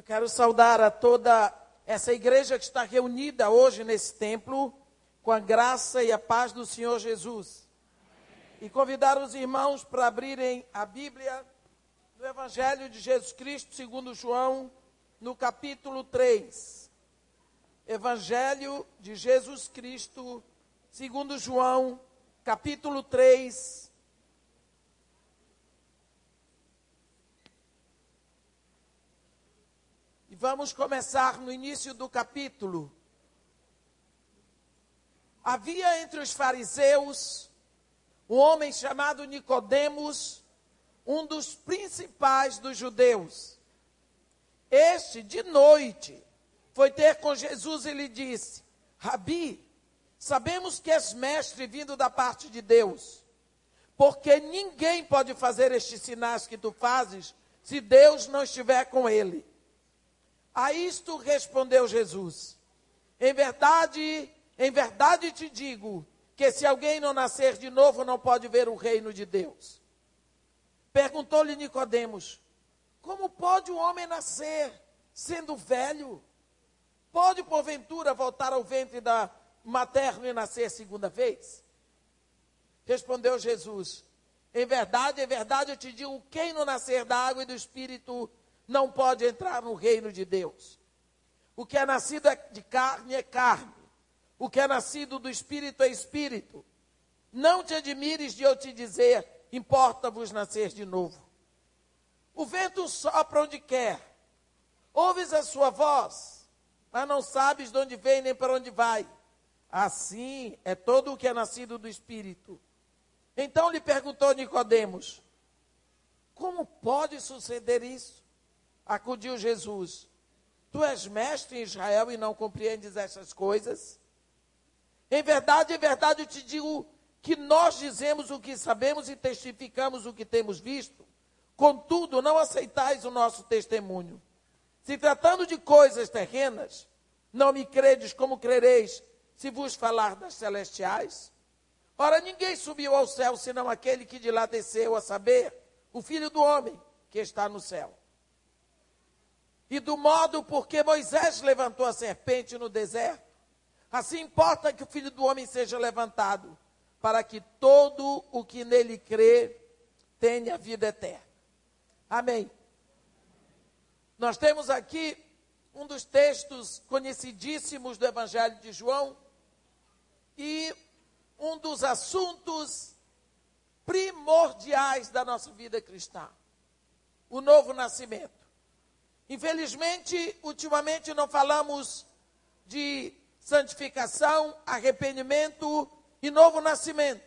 Eu quero saudar a toda essa igreja que está reunida hoje nesse templo, com a graça e a paz do Senhor Jesus. E convidar os irmãos para abrirem a Bíblia do Evangelho de Jesus Cristo, segundo João, no capítulo 3. Evangelho de Jesus Cristo, segundo João, capítulo 3, Vamos começar no início do capítulo. Havia entre os fariseus um homem chamado Nicodemos, um dos principais dos judeus. Este, de noite, foi ter com Jesus e lhe disse: Rabi, sabemos que és mestre vindo da parte de Deus, porque ninguém pode fazer estes sinais que tu fazes se Deus não estiver com ele. A isto respondeu Jesus: Em verdade, em verdade te digo que se alguém não nascer de novo não pode ver o reino de Deus. Perguntou-lhe Nicodemos: Como pode o homem nascer sendo velho? Pode porventura voltar ao ventre da materno e nascer segunda vez? Respondeu Jesus: Em verdade, em verdade eu te digo, quem não nascer da água e do espírito não pode entrar no reino de Deus. O que é nascido é de carne é carne. O que é nascido do espírito é espírito. Não te admires de eu te dizer, importa-vos nascer de novo. O vento sopra onde quer. Ouves a sua voz, mas não sabes de onde vem nem para onde vai. Assim é todo o que é nascido do espírito. Então lhe perguntou Nicodemos: Como pode suceder isso? Acudiu Jesus: Tu és mestre em Israel e não compreendes essas coisas? Em verdade, em verdade eu te digo que nós dizemos o que sabemos e testificamos o que temos visto. Contudo, não aceitais o nosso testemunho. Se tratando de coisas terrenas, não me credes como crereis se vos falar das celestiais? Ora, ninguém subiu ao céu senão aquele que de lá desceu, a saber, o Filho do Homem que está no céu e do modo porque Moisés levantou a serpente no deserto, assim importa que o filho do homem seja levantado, para que todo o que nele crê tenha vida eterna. Amém. Nós temos aqui um dos textos conhecidíssimos do Evangelho de João e um dos assuntos primordiais da nossa vida cristã: o novo nascimento. Infelizmente, ultimamente não falamos de santificação, arrependimento e novo nascimento.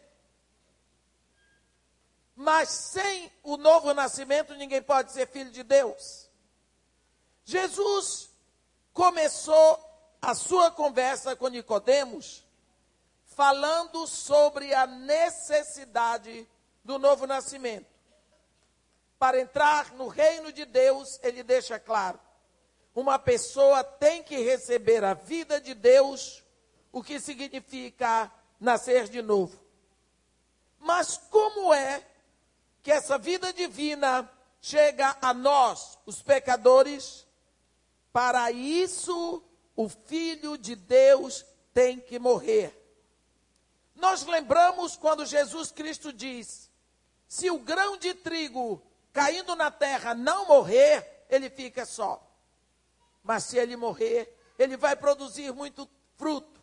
Mas sem o novo nascimento, ninguém pode ser filho de Deus. Jesus começou a sua conversa com Nicodemos falando sobre a necessidade do novo nascimento para entrar no reino de Deus, ele deixa claro: uma pessoa tem que receber a vida de Deus, o que significa nascer de novo. Mas como é que essa vida divina chega a nós, os pecadores? Para isso, o Filho de Deus tem que morrer. Nós lembramos quando Jesus Cristo diz: se o grão de trigo caindo na terra não morrer, ele fica só. Mas se ele morrer, ele vai produzir muito fruto.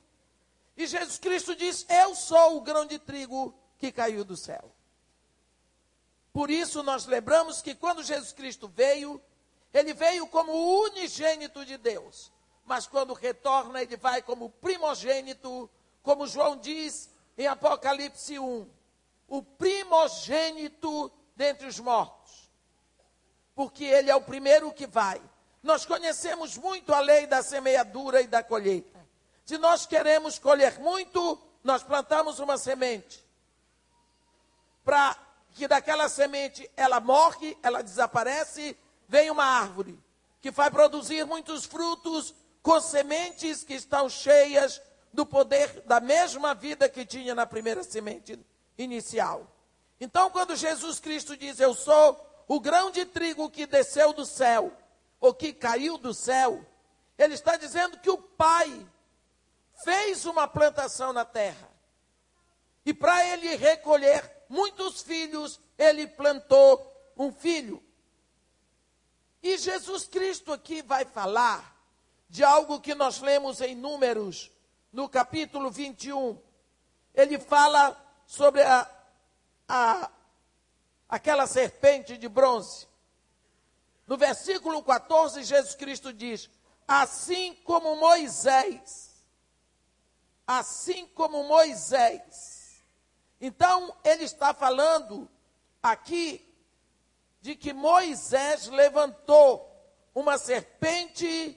E Jesus Cristo diz: Eu sou o grão de trigo que caiu do céu. Por isso nós lembramos que quando Jesus Cristo veio, ele veio como o unigênito de Deus. Mas quando retorna, ele vai como primogênito, como João diz em Apocalipse 1, o primogênito dentre os mortos porque ele é o primeiro que vai. Nós conhecemos muito a lei da semeadura e da colheita. Se nós queremos colher muito, nós plantamos uma semente. Para que daquela semente ela morre, ela desaparece, vem uma árvore que vai produzir muitos frutos com sementes que estão cheias do poder da mesma vida que tinha na primeira semente inicial. Então, quando Jesus Cristo diz: Eu sou o grão de trigo que desceu do céu, ou que caiu do céu. Ele está dizendo que o Pai fez uma plantação na terra. E para ele recolher muitos filhos, ele plantou um filho. E Jesus Cristo aqui vai falar de algo que nós lemos em Números, no capítulo 21. Ele fala sobre a, a, aquela serpente de bronze. No versículo 14, Jesus Cristo diz: Assim como Moisés, assim como Moisés. Então, ele está falando aqui de que Moisés levantou uma serpente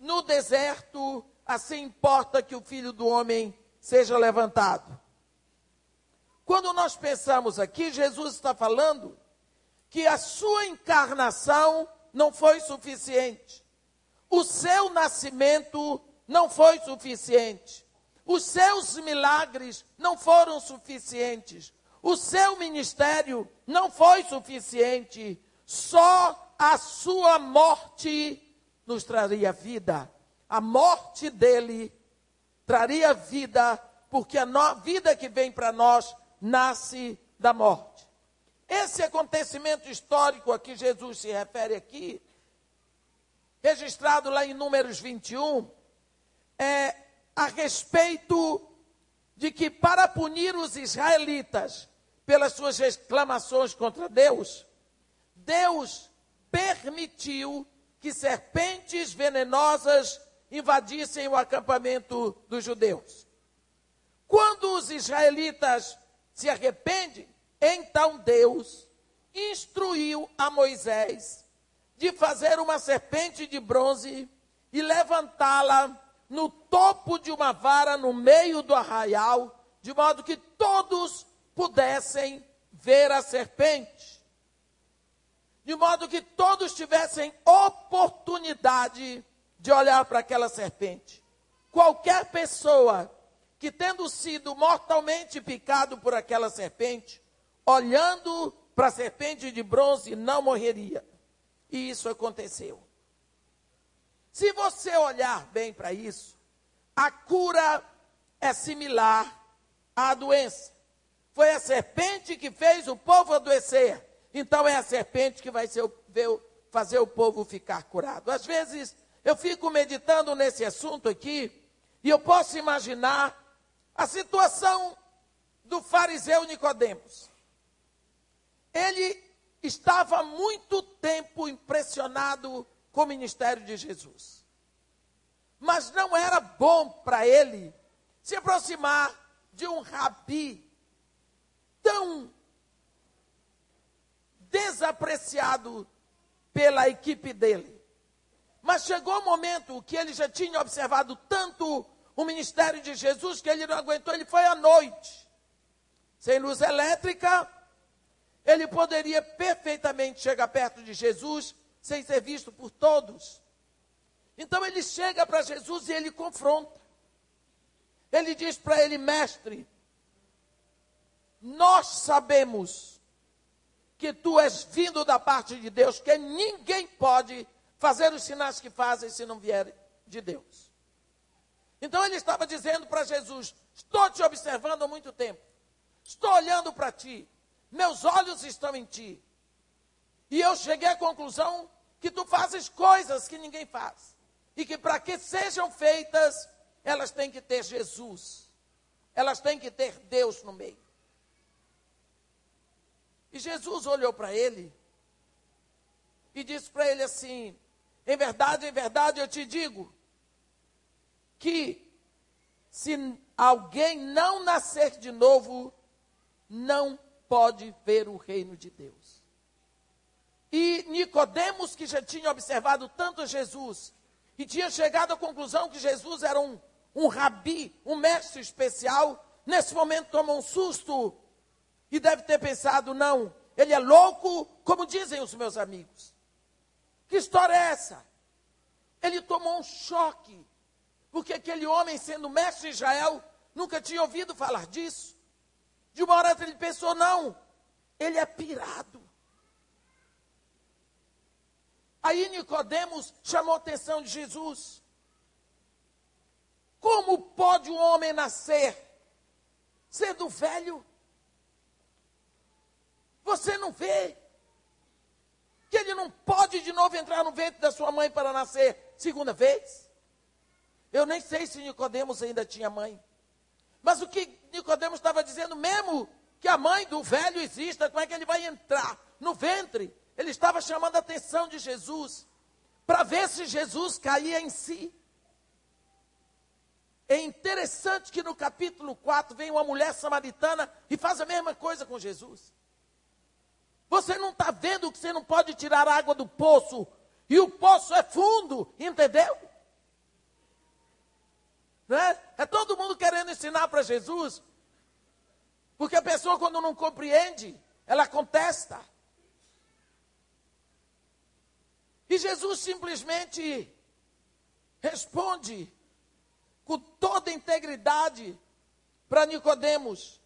no deserto, assim importa que o filho do homem seja levantado. Quando nós pensamos aqui, Jesus está falando que a sua encarnação não foi suficiente. O seu nascimento não foi suficiente. Os seus milagres não foram suficientes. O seu ministério não foi suficiente. Só a sua morte nos traria vida. A morte dele traria vida, porque a vida que vem para nós nasce da morte. Esse acontecimento histórico a que Jesus se refere aqui, registrado lá em Números 21, é a respeito de que para punir os israelitas pelas suas reclamações contra Deus, Deus permitiu que serpentes venenosas invadissem o acampamento dos judeus. Quando os israelitas se arrependem, então Deus instruiu a Moisés de fazer uma serpente de bronze e levantá-la no topo de uma vara no meio do arraial, de modo que todos pudessem ver a serpente. De modo que todos tivessem oportunidade de olhar para aquela serpente. Qualquer pessoa que, tendo sido mortalmente picado por aquela serpente, olhando para a serpente de bronze, não morreria. E isso aconteceu. Se você olhar bem para isso, a cura é similar à doença. Foi a serpente que fez o povo adoecer. Então é a serpente que vai ser, fazer o povo ficar curado. Às vezes eu fico meditando nesse assunto aqui e eu posso imaginar a situação do fariseu Nicodemos. Ele estava muito tempo impressionado com o ministério de Jesus. Mas não era bom para ele se aproximar de um rabi tão desapreciado pela equipe dele. Mas chegou o momento que ele já tinha observado tanto o ministério de Jesus que ele não aguentou, ele foi à noite. Sem luz elétrica, ele poderia perfeitamente chegar perto de Jesus sem ser visto por todos. Então ele chega para Jesus e ele confronta. Ele diz para ele, mestre, nós sabemos que tu és vindo da parte de Deus, que ninguém pode fazer os sinais que fazem se não vier de Deus. Então ele estava dizendo para Jesus: Estou te observando há muito tempo, estou olhando para ti, meus olhos estão em ti. E eu cheguei à conclusão que tu fazes coisas que ninguém faz. E que para que sejam feitas, elas têm que ter Jesus. Elas têm que ter Deus no meio. E Jesus olhou para ele e disse para ele assim: Em verdade, em verdade eu te digo que se alguém não nascer de novo, não pode ver o reino de Deus. E Nicodemos, que já tinha observado tanto Jesus, e tinha chegado à conclusão que Jesus era um, um rabi, um mestre especial, nesse momento toma um susto e deve ter pensado: não, ele é louco, como dizem os meus amigos. Que história é essa? Ele tomou um choque, porque aquele homem, sendo mestre de Israel, nunca tinha ouvido falar disso. De uma hora ele pensou: não, ele é pirado. Aí Nicodemos chamou a atenção de Jesus. Como pode um homem nascer sendo velho? Você não vê que ele não pode de novo entrar no ventre da sua mãe para nascer segunda vez? Eu nem sei se Nicodemos ainda tinha mãe. Mas o que Nicodemos estava dizendo, mesmo que a mãe do velho exista, como é que ele vai entrar no ventre? Ele estava chamando a atenção de Jesus para ver se Jesus caía em si. É interessante que no capítulo 4 vem uma mulher samaritana e faz a mesma coisa com Jesus. Você não está vendo que você não pode tirar água do poço. E o poço é fundo, entendeu? Né? É todo mundo querendo ensinar para Jesus. Porque a pessoa, quando não compreende, ela contesta. E Jesus simplesmente responde com toda integridade para Nicodemos.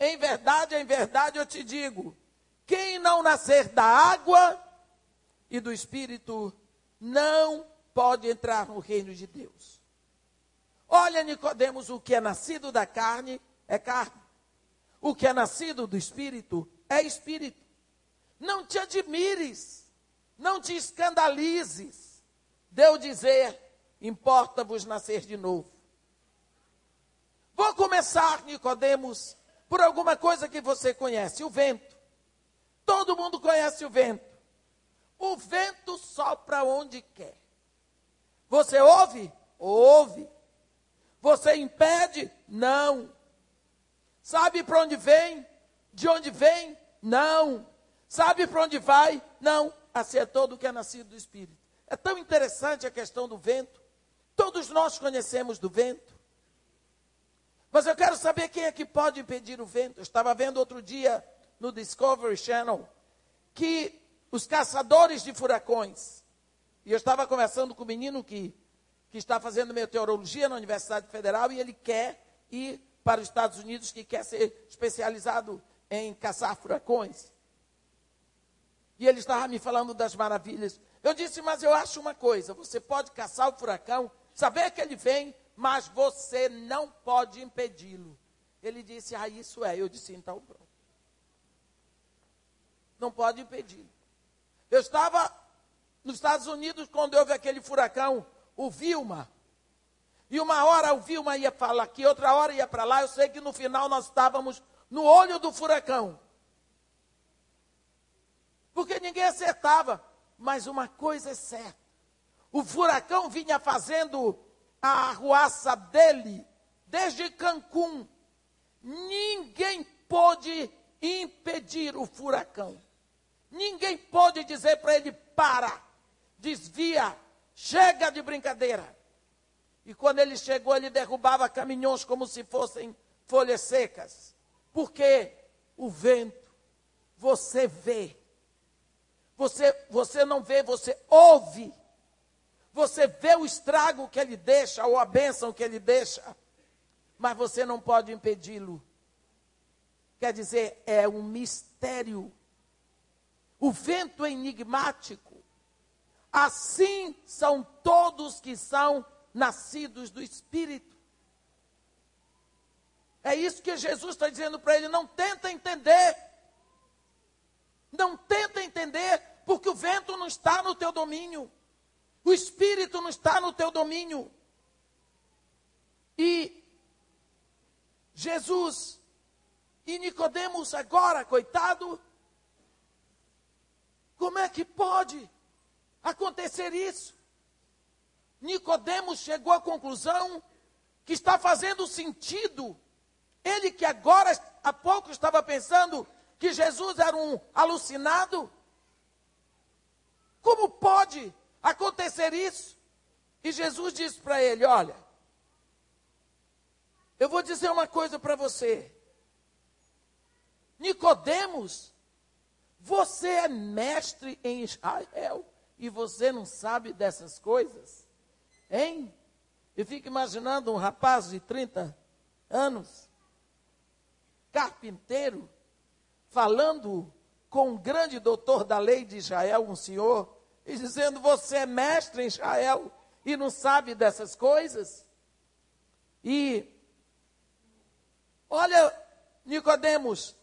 Em verdade, em verdade eu te digo, quem não nascer da água e do Espírito não pode entrar no reino de Deus. Olha, Nicodemos, o que é nascido da carne é carne. O que é nascido do Espírito é Espírito. Não te admires, não te escandalizes. Deu dizer, importa-vos nascer de novo. Vou começar, Nicodemos, por alguma coisa que você conhece, o vento. Todo mundo conhece o vento. O vento sopra onde quer. Você ouve? Ouve. Você impede? Não. Sabe para onde vem? De onde vem? Não. Sabe para onde vai? Não. Assim é todo o que é nascido do Espírito. É tão interessante a questão do vento. Todos nós conhecemos do vento. Mas eu quero saber quem é que pode impedir o vento. Eu estava vendo outro dia no Discovery Channel que os caçadores de furacões, e eu estava conversando com o um menino que, que está fazendo meteorologia na Universidade Federal e ele quer ir para os Estados Unidos, que quer ser especializado em caçar furacões. E ele estava me falando das maravilhas. Eu disse, mas eu acho uma coisa: você pode caçar o furacão, saber que ele vem, mas você não pode impedi-lo. Ele disse, ah, isso é. Eu disse, então pronto não pode impedir. Eu estava nos Estados Unidos quando houve aquele furacão, o Vilma. E uma hora o Vilma ia falar aqui, outra hora ia para lá. Eu sei que no final nós estávamos no olho do furacão. Porque ninguém acertava. Mas uma coisa é certa: o furacão vinha fazendo a arruaça dele desde Cancún. Ninguém pôde impedir o furacão. Ninguém pode dizer para ele: para, desvia, chega de brincadeira. E quando ele chegou, ele derrubava caminhões como se fossem folhas secas. Porque o vento, você vê. Você, você não vê, você ouve. Você vê o estrago que ele deixa, ou a bênção que ele deixa. Mas você não pode impedi-lo. Quer dizer, é um mistério o vento é enigmático. Assim são todos que são nascidos do Espírito. É isso que Jesus está dizendo para ele. Não tenta entender. Não tenta entender, porque o vento não está no teu domínio. O Espírito não está no teu domínio. E Jesus e Nicodemos agora, coitado, como é que pode acontecer isso? Nicodemos chegou à conclusão que está fazendo sentido. Ele que agora há pouco estava pensando que Jesus era um alucinado. Como pode acontecer isso? E Jesus disse para ele: Olha, eu vou dizer uma coisa para você. Nicodemos você é mestre em Israel e você não sabe dessas coisas? Hein? Eu fico imaginando um rapaz de 30 anos, carpinteiro, falando com um grande doutor da lei de Israel, um senhor e dizendo: Você é mestre em Israel e não sabe dessas coisas? E olha, Nicodemos,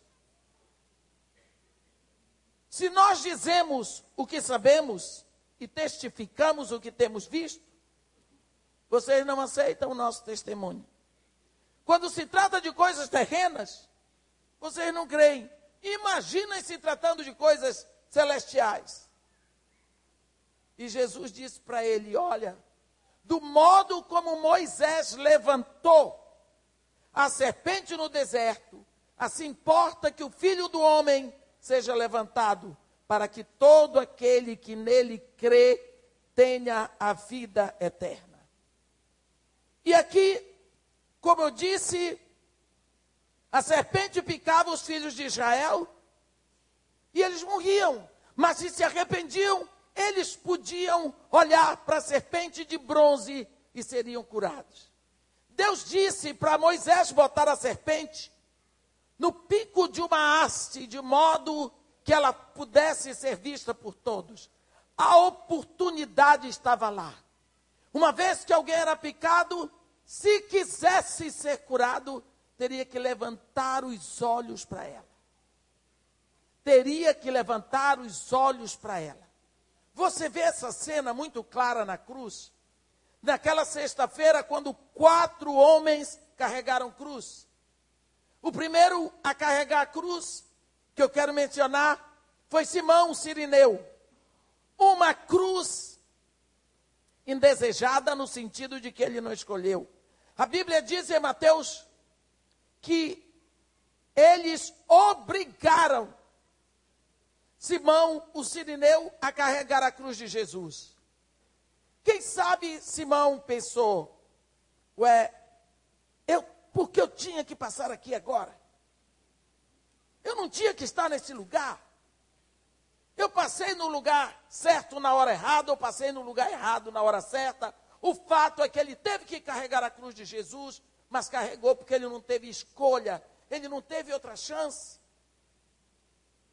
se nós dizemos o que sabemos e testificamos o que temos visto, vocês não aceitam o nosso testemunho. Quando se trata de coisas terrenas, vocês não creem. Imaginem se tratando de coisas celestiais. E Jesus disse para ele: Olha, do modo como Moisés levantou a serpente no deserto, assim importa que o filho do homem seja levantado, para que todo aquele que nele crê tenha a vida eterna. E aqui, como eu disse, a serpente picava os filhos de Israel e eles morriam, mas se se arrependiam, eles podiam olhar para a serpente de bronze e seriam curados. Deus disse para Moisés botar a serpente no pico de uma haste, de modo que ela pudesse ser vista por todos. A oportunidade estava lá. Uma vez que alguém era picado, se quisesse ser curado, teria que levantar os olhos para ela. Teria que levantar os olhos para ela. Você vê essa cena muito clara na cruz. Naquela sexta-feira, quando quatro homens carregaram cruz. O primeiro a carregar a cruz, que eu quero mencionar, foi Simão Sirineu. Uma cruz indesejada no sentido de que ele não escolheu. A Bíblia diz em Mateus que eles obrigaram Simão, o sirineu, a carregar a cruz de Jesus. Quem sabe Simão pensou, ué, eu, por que eu tinha que passar aqui agora? Eu não tinha que estar nesse lugar. Eu passei no lugar certo na hora errada, eu passei no lugar errado na hora certa. O fato é que ele teve que carregar a cruz de Jesus, mas carregou porque ele não teve escolha, ele não teve outra chance.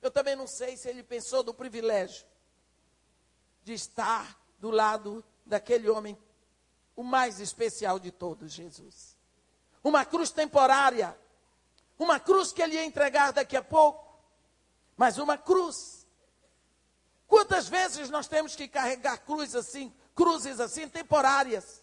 Eu também não sei se ele pensou do privilégio de estar do lado daquele homem, o mais especial de todos, Jesus. Uma cruz temporária, uma cruz que ele ia entregar daqui a pouco, mas uma cruz. Quantas vezes nós temos que carregar cruzes assim, cruzes assim temporárias?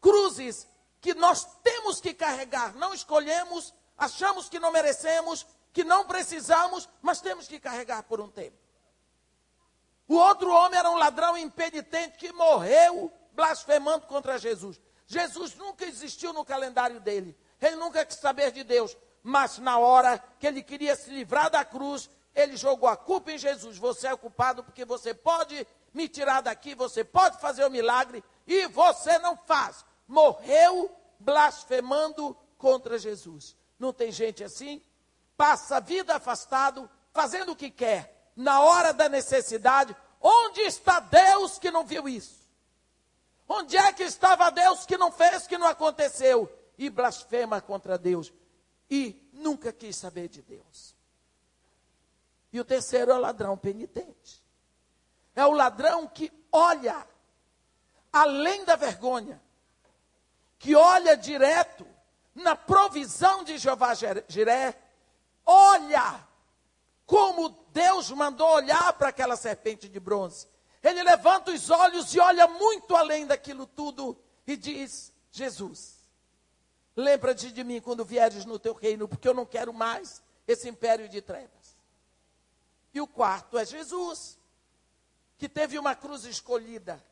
Cruzes que nós temos que carregar, não escolhemos, achamos que não merecemos, que não precisamos, mas temos que carregar por um tempo. O outro homem era um ladrão impenitente que morreu blasfemando contra Jesus. Jesus nunca existiu no calendário dele. Ele nunca quis saber de Deus. Mas na hora que ele queria se livrar da cruz, ele jogou a culpa em Jesus. Você é culpado porque você pode me tirar daqui, você pode fazer o um milagre e você não faz. Morreu blasfemando contra Jesus. Não tem gente assim? passa a vida afastado, fazendo o que quer, na hora da necessidade. Onde está Deus que não viu isso? Onde é que estava Deus que não fez, que não aconteceu? E blasfema contra Deus. E nunca quis saber de Deus. E o terceiro é o ladrão penitente. É o ladrão que olha além da vergonha, que olha direto na provisão de Jeová Jiré, olha como Deus mandou olhar para aquela serpente de bronze. Ele levanta os olhos e olha muito além daquilo tudo e diz: Jesus, lembra-te de mim quando vieres no teu reino, porque eu não quero mais esse império de trevas. E o quarto é Jesus, que teve uma cruz escolhida.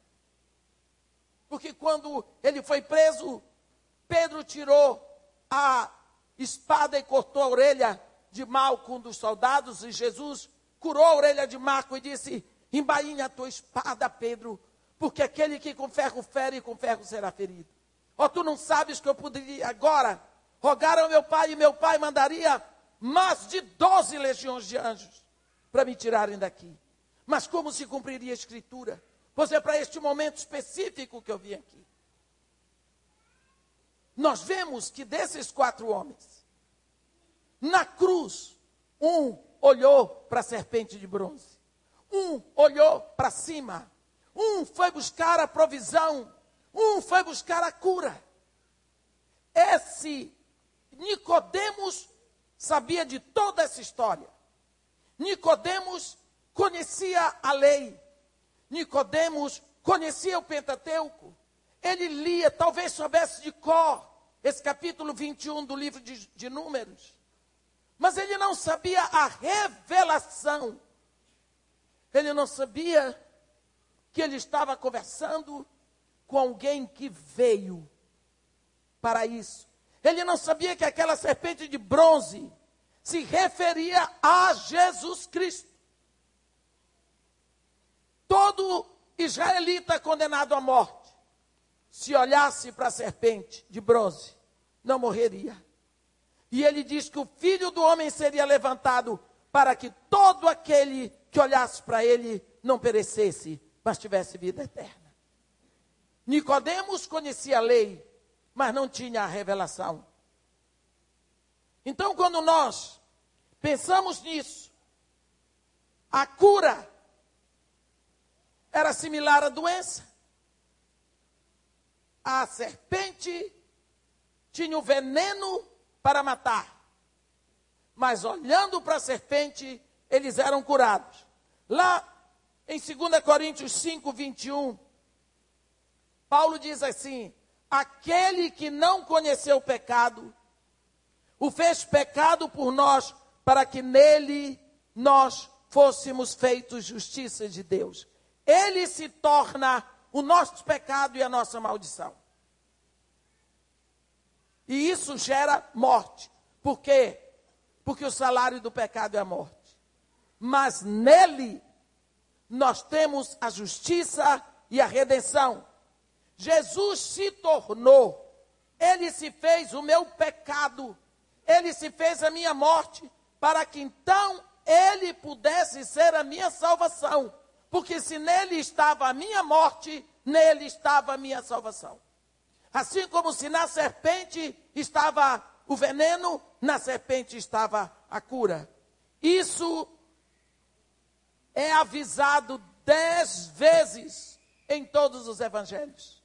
Porque quando ele foi preso, Pedro tirou a espada e cortou a orelha de Malco, um dos soldados, e Jesus curou a orelha de Marco e disse: Embainha a tua espada, Pedro, porque aquele que com ferro fere, com ferro será ferido. Ó, oh, tu não sabes que eu poderia agora rogar ao meu pai, e meu pai mandaria mais de doze legiões de anjos para me tirarem daqui. Mas como se cumpriria a escritura? Pois é para este momento específico que eu vim aqui. Nós vemos que desses quatro homens, na cruz, um olhou para a serpente de bronze, Um olhou para cima. Um foi buscar a provisão. Um foi buscar a cura. Esse Nicodemos sabia de toda essa história. Nicodemos conhecia a lei. Nicodemos conhecia o Pentateuco. Ele lia, talvez soubesse de cor, esse capítulo 21 do livro de, de Números. Mas ele não sabia a revelação. Ele não sabia que ele estava conversando com alguém que veio para isso. Ele não sabia que aquela serpente de bronze se referia a Jesus Cristo. Todo israelita condenado à morte, se olhasse para a serpente de bronze, não morreria. E ele diz que o filho do homem seria levantado para que todo aquele que olhasse para ele não perecesse, mas tivesse vida eterna. Nicodemos conhecia a lei, mas não tinha a revelação. Então, quando nós pensamos nisso, a cura era similar à doença. A serpente tinha o veneno para matar. Mas olhando para a serpente, eles eram curados. Lá em 2 Coríntios 5, 21, Paulo diz assim: Aquele que não conheceu o pecado, o fez pecado por nós, para que nele nós fôssemos feitos justiça de Deus ele se torna o nosso pecado e a nossa maldição. E isso gera morte. Por quê? Porque o salário do pecado é a morte. Mas nele nós temos a justiça e a redenção. Jesus se tornou, ele se fez o meu pecado, ele se fez a minha morte, para que então ele pudesse ser a minha salvação. Porque se nele estava a minha morte, nele estava a minha salvação. Assim como se na serpente estava o veneno, na serpente estava a cura. Isso é avisado dez vezes em todos os evangelhos.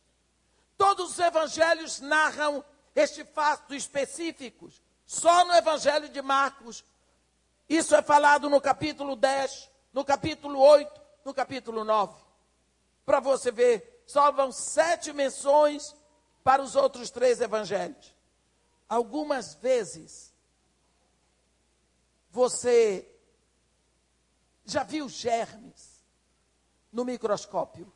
Todos os evangelhos narram este fato específico. Só no evangelho de Marcos, isso é falado no capítulo 10, no capítulo 8, no capítulo 9. Para você ver, só vão sete menções para os outros três evangelhos. Algumas vezes, você já viu germes no microscópio?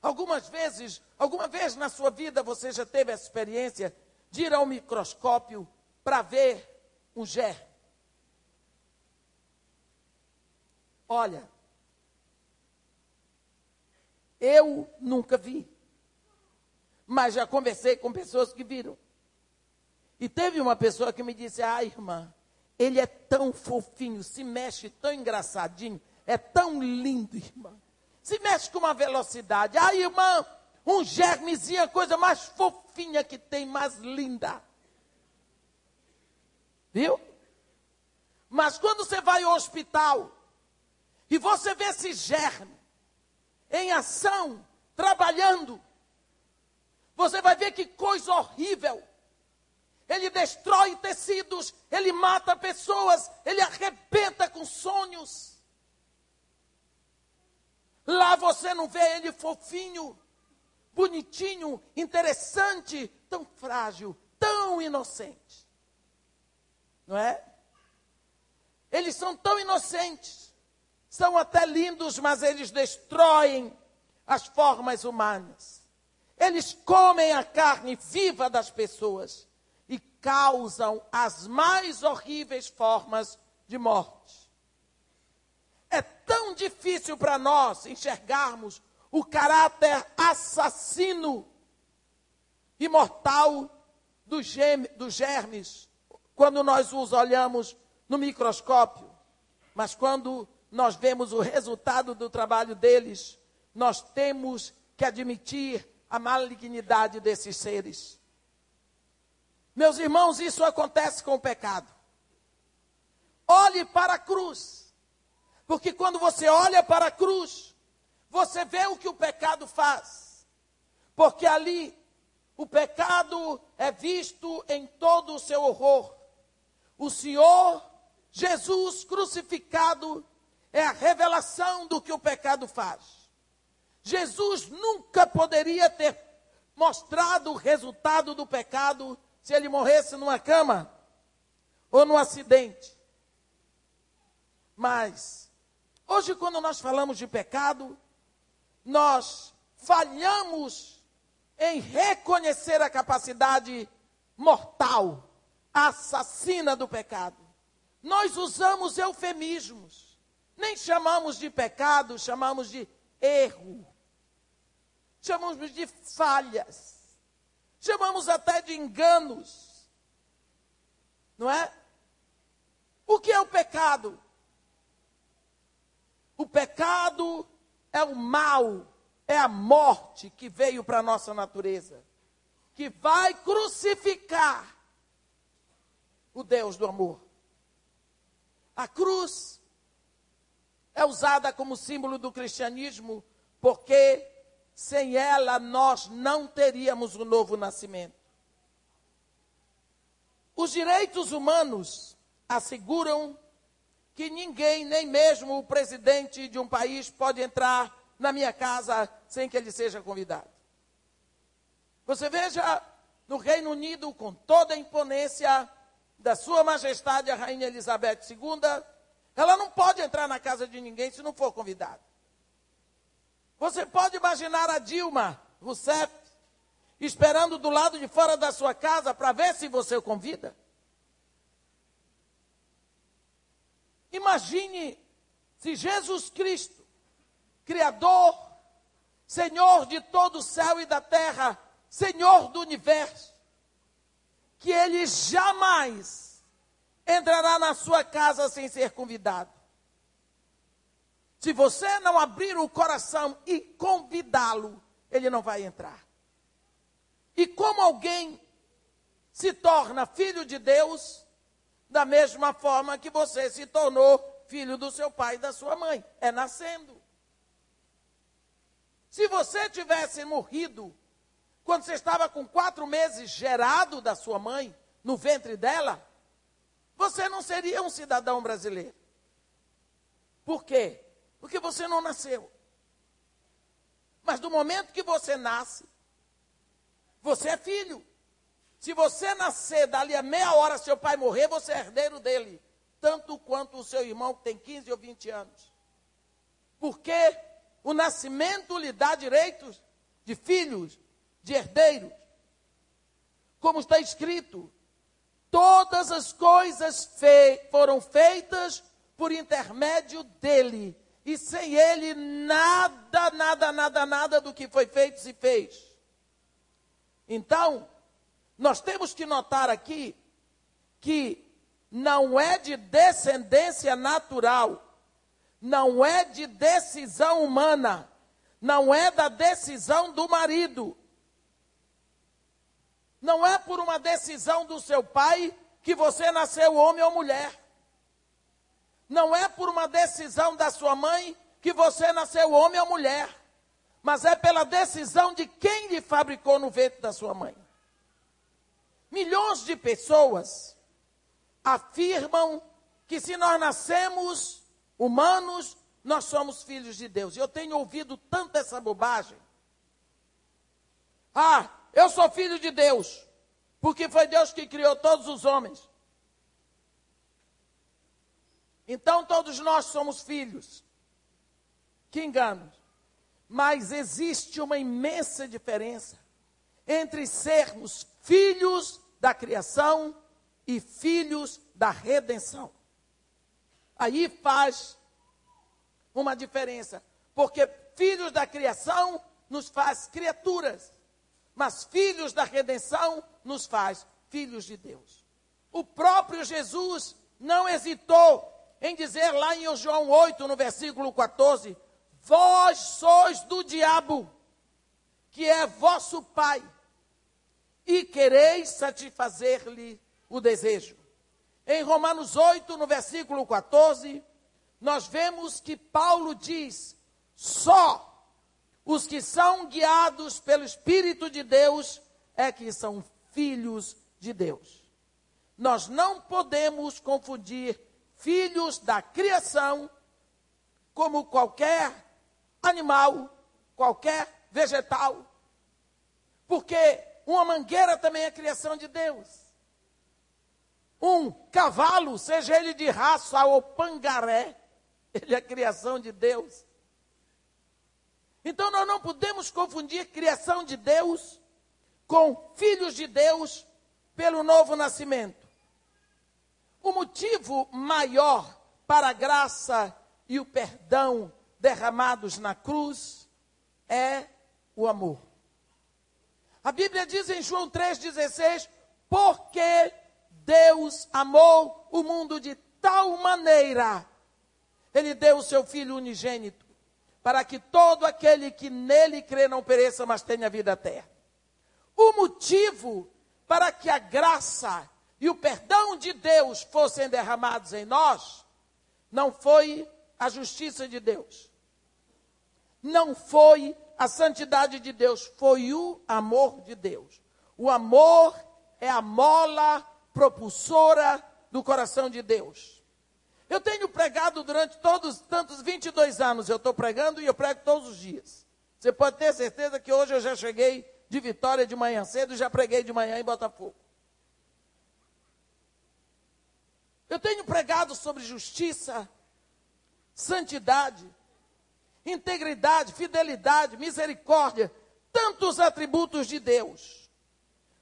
Algumas vezes, alguma vez na sua vida você já teve a experiência de ir ao microscópio para ver um germe? Olha, eu nunca vi, mas já conversei com pessoas que viram. E teve uma pessoa que me disse: Ah, irmã, ele é tão fofinho, se mexe tão engraçadinho, é tão lindo, irmã. Se mexe com uma velocidade. Ah, irmã, um germezinho, a coisa mais fofinha que tem, mais linda. Viu? Mas quando você vai ao hospital, e você vê esse germe em ação, trabalhando, você vai ver que coisa horrível. Ele destrói tecidos, ele mata pessoas, ele arrebenta com sonhos. Lá você não vê ele fofinho, bonitinho, interessante, tão frágil, tão inocente. Não é? Eles são tão inocentes são até lindos, mas eles destroem as formas humanas. Eles comem a carne viva das pessoas causam as mais horríveis formas de morte. É tão difícil para nós enxergarmos o caráter assassino e mortal dos, germes quando nós os olhamos no microscópio. Mas quando nós vemos o resultado do trabalho deles, nós temos que admitir a malignidade desses seres. Meus irmãos, isso acontece com o pecado. Olhe para a cruz. Porque quando você olha para a cruz, você vê o que o pecado faz. Porque ali o pecado é visto em todo o seu horror. O Senhor Jesus crucificado é a revelação do que o pecado faz. Jesus nunca poderia ter mostrado o resultado do pecado se ele morresse numa cama ou num acidente. Mas, hoje, quando nós falamos de pecado, nós falhamos em reconhecer a capacidade mortal, assassina do pecado. Nós usamos eufemismos. Nem chamamos de pecado, chamamos de erro. Chamamos de falhas. Chamamos até de enganos. Não é? O que é o pecado? O pecado é o mal, é a morte que veio para a nossa natureza, que vai crucificar o Deus do amor. A cruz é usada como símbolo do cristianismo porque sem ela nós não teríamos o novo nascimento. Os direitos humanos asseguram que ninguém, nem mesmo o presidente de um país, pode entrar na minha casa sem que ele seja convidado. Você veja no Reino Unido, com toda a imponência da Sua Majestade a Rainha Elizabeth II, ela não pode entrar na casa de ninguém se não for convidada. Você pode imaginar a Dilma Rousseff esperando do lado de fora da sua casa para ver se você o convida? Imagine se Jesus Cristo, Criador, Senhor de todo o céu e da terra, Senhor do universo, que Ele jamais entrará na sua casa sem ser convidado. Se você não abrir o coração e convidá-lo, ele não vai entrar. E como alguém se torna filho de Deus, da mesma forma que você se tornou filho do seu pai e da sua mãe. É nascendo. Se você tivesse morrido quando você estava com quatro meses gerado da sua mãe, no ventre dela, você não seria um cidadão brasileiro. Por quê? Porque você não nasceu. Mas do momento que você nasce, você é filho. Se você nascer dali a meia hora, seu pai morrer, você é herdeiro dele. Tanto quanto o seu irmão que tem 15 ou 20 anos. Porque o nascimento lhe dá direitos de filhos, de herdeiros. Como está escrito, todas as coisas fe foram feitas por intermédio dele. E sem ele, nada, nada, nada, nada do que foi feito se fez. Então, nós temos que notar aqui que não é de descendência natural, não é de decisão humana, não é da decisão do marido, não é por uma decisão do seu pai que você nasceu homem ou mulher. Não é por uma decisão da sua mãe que você nasceu homem ou mulher. Mas é pela decisão de quem lhe fabricou no ventre da sua mãe. Milhões de pessoas afirmam que se nós nascemos humanos, nós somos filhos de Deus. Eu tenho ouvido tanto essa bobagem. Ah, eu sou filho de Deus, porque foi Deus que criou todos os homens. Então todos nós somos filhos. Que engano. Mas existe uma imensa diferença entre sermos filhos da criação e filhos da redenção. Aí faz uma diferença, porque filhos da criação nos faz criaturas mas filhos da redenção nos faz filhos de Deus. O próprio Jesus não hesitou em dizer lá em João 8, no versículo 14: Vós sois do diabo, que é vosso pai, e quereis satisfazer-lhe o desejo. Em Romanos 8, no versículo 14, nós vemos que Paulo diz: só os que são guiados pelo Espírito de Deus é que são filhos de Deus. Nós não podemos confundir filhos da criação como qualquer animal, qualquer vegetal, porque uma mangueira também é criação de Deus. Um cavalo, seja ele de raça ou pangaré, ele é criação de Deus. Então nós não podemos confundir criação de Deus com filhos de Deus pelo novo nascimento. O motivo maior para a graça e o perdão derramados na cruz é o amor. A Bíblia diz em João 3,16: Porque Deus amou o mundo de tal maneira, Ele deu o seu Filho unigênito, para que todo aquele que nele crê não pereça, mas tenha vida eterna. O motivo para que a graça e o perdão de Deus fossem derramados em nós, não foi a justiça de Deus, não foi a santidade de Deus, foi o amor de Deus. O amor é a mola propulsora do coração de Deus. Eu tenho pregado durante todos tantos 22 anos, eu estou pregando e eu prego todos os dias. Você pode ter certeza que hoje eu já cheguei de Vitória de manhã cedo e já preguei de manhã em Botafogo. Eu tenho pregado sobre justiça, santidade, integridade, fidelidade, misericórdia, tantos atributos de Deus.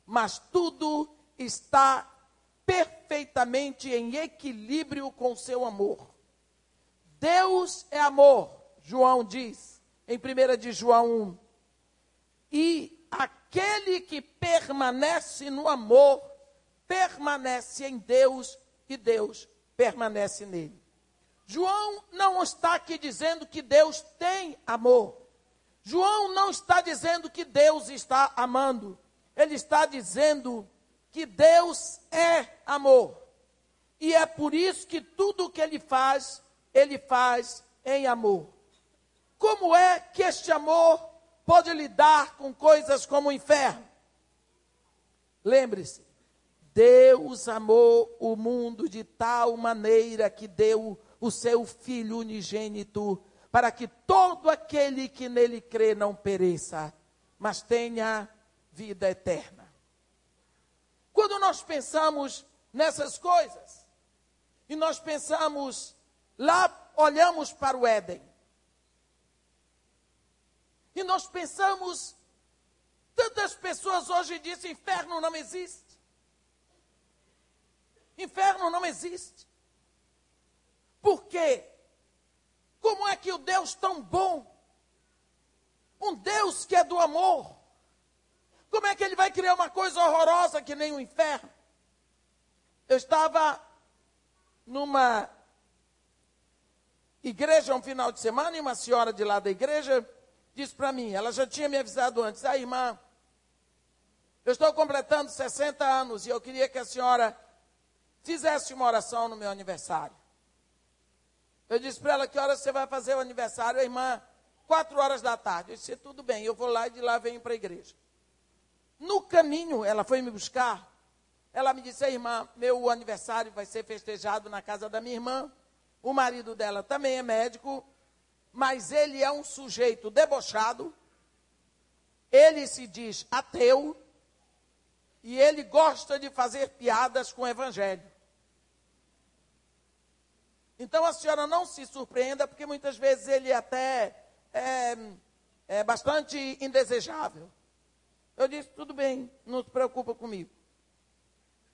Mas tudo está perfeitamente em equilíbrio com seu amor. Deus é amor, João diz, em 1 de João 1. E aquele que permanece no amor, permanece em Deus e Deus permanece nele. João não está aqui dizendo que Deus tem amor. João não está dizendo que Deus está amando. Ele está dizendo que Deus é amor. E é por isso que tudo o que ele faz, ele faz em amor. Como é que este amor pode lidar com coisas como o inferno? Lembre-se, Deus amou o mundo de tal maneira que deu o seu Filho unigênito, para que todo aquele que nele crê não pereça, mas tenha vida eterna. Quando nós pensamos nessas coisas, e nós pensamos, lá olhamos para o Éden, e nós pensamos, tantas pessoas hoje dizem: inferno não existe. Inferno não existe. Por quê? Como é que o Deus tão bom, um Deus que é do amor, como é que ele vai criar uma coisa horrorosa que nem o inferno? Eu estava numa igreja um final de semana e uma senhora de lá da igreja disse para mim, ela já tinha me avisado antes, ah, irmã, eu estou completando 60 anos e eu queria que a senhora fizesse uma oração no meu aniversário. Eu disse para ela, que horas você vai fazer o aniversário? Irmã, quatro horas da tarde. Eu disse, tudo bem, eu vou lá e de lá venho para a igreja. No caminho, ela foi me buscar. Ela me disse, irmã, meu aniversário vai ser festejado na casa da minha irmã. O marido dela também é médico, mas ele é um sujeito debochado. Ele se diz ateu e ele gosta de fazer piadas com o evangelho. Então a senhora não se surpreenda, porque muitas vezes ele até é, é bastante indesejável. Eu disse, tudo bem, não se preocupa comigo.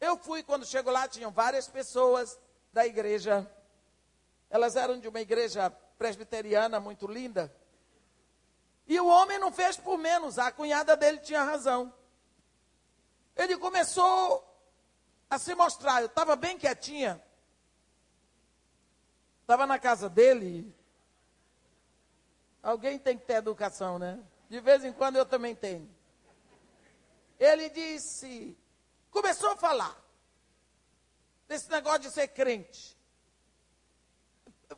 Eu fui, quando chego lá, tinham várias pessoas da igreja. Elas eram de uma igreja presbiteriana muito linda. E o homem não fez por menos, a cunhada dele tinha razão. Ele começou a se mostrar, eu estava bem quietinha. Estava na casa dele. Alguém tem que ter educação, né? De vez em quando eu também tenho. Ele disse, começou a falar desse negócio de ser crente.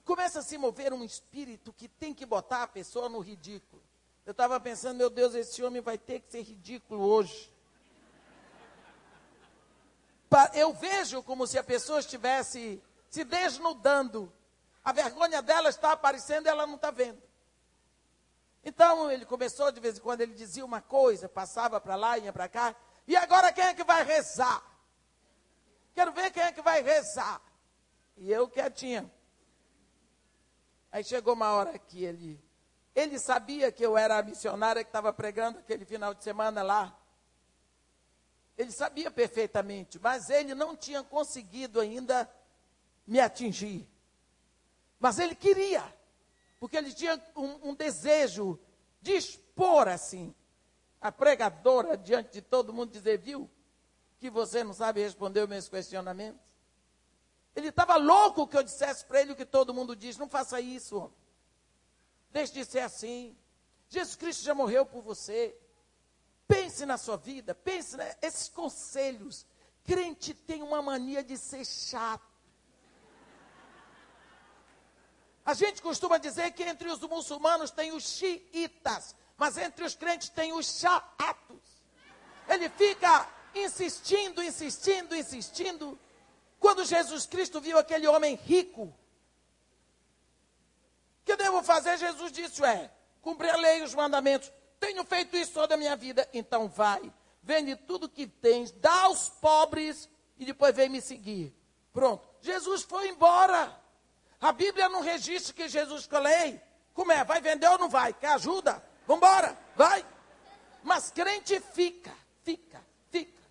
começa a se mover um espírito que tem que botar a pessoa no ridículo. Eu estava pensando, meu Deus, esse homem vai ter que ser ridículo hoje. Eu vejo como se a pessoa estivesse se desnudando. A vergonha dela está aparecendo e ela não está vendo. Então ele começou de vez em quando, ele dizia uma coisa, passava para lá, ia para cá. E agora quem é que vai rezar? Quero ver quem é que vai rezar. E eu quietinha. Aí chegou uma hora que ele ele sabia que eu era a missionária que estava pregando aquele final de semana lá. Ele sabia perfeitamente, mas ele não tinha conseguido ainda me atingir. Mas ele queria, porque ele tinha um, um desejo de expor assim a pregadora diante de todo mundo, dizer, viu, que você não sabe responder os meus questionamentos. Ele estava louco que eu dissesse para ele o que todo mundo diz: não faça isso, homem. Deixe de ser assim. Jesus Cristo já morreu por você. Pense na sua vida, pense nesses conselhos. Crente tem uma mania de ser chato. A gente costuma dizer que entre os muçulmanos tem os xiitas, mas entre os crentes tem os chatos. Ele fica insistindo, insistindo, insistindo. Quando Jesus Cristo viu aquele homem rico, que devo fazer? Jesus disse: é, cumprir a lei e os mandamentos. Tenho feito isso toda a minha vida. Então vai, vende tudo que tens, dá aos pobres e depois vem me seguir. Pronto. Jesus foi embora. A Bíblia não registra que Jesus lei. Como é? Vai vender ou não vai? Quer ajuda? Vambora, vai. Mas crente fica, fica, fica.